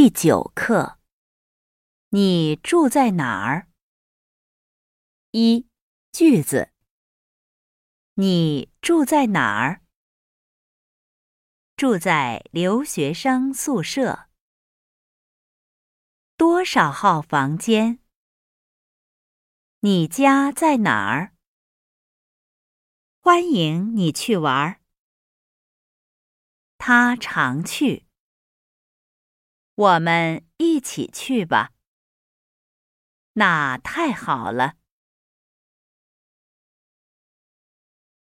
第九课，你住在哪儿？一句子，你住在哪儿？住在留学生宿舍。多少号房间？你家在哪儿？欢迎你去玩儿。他常去。我们一起去吧。那太好了。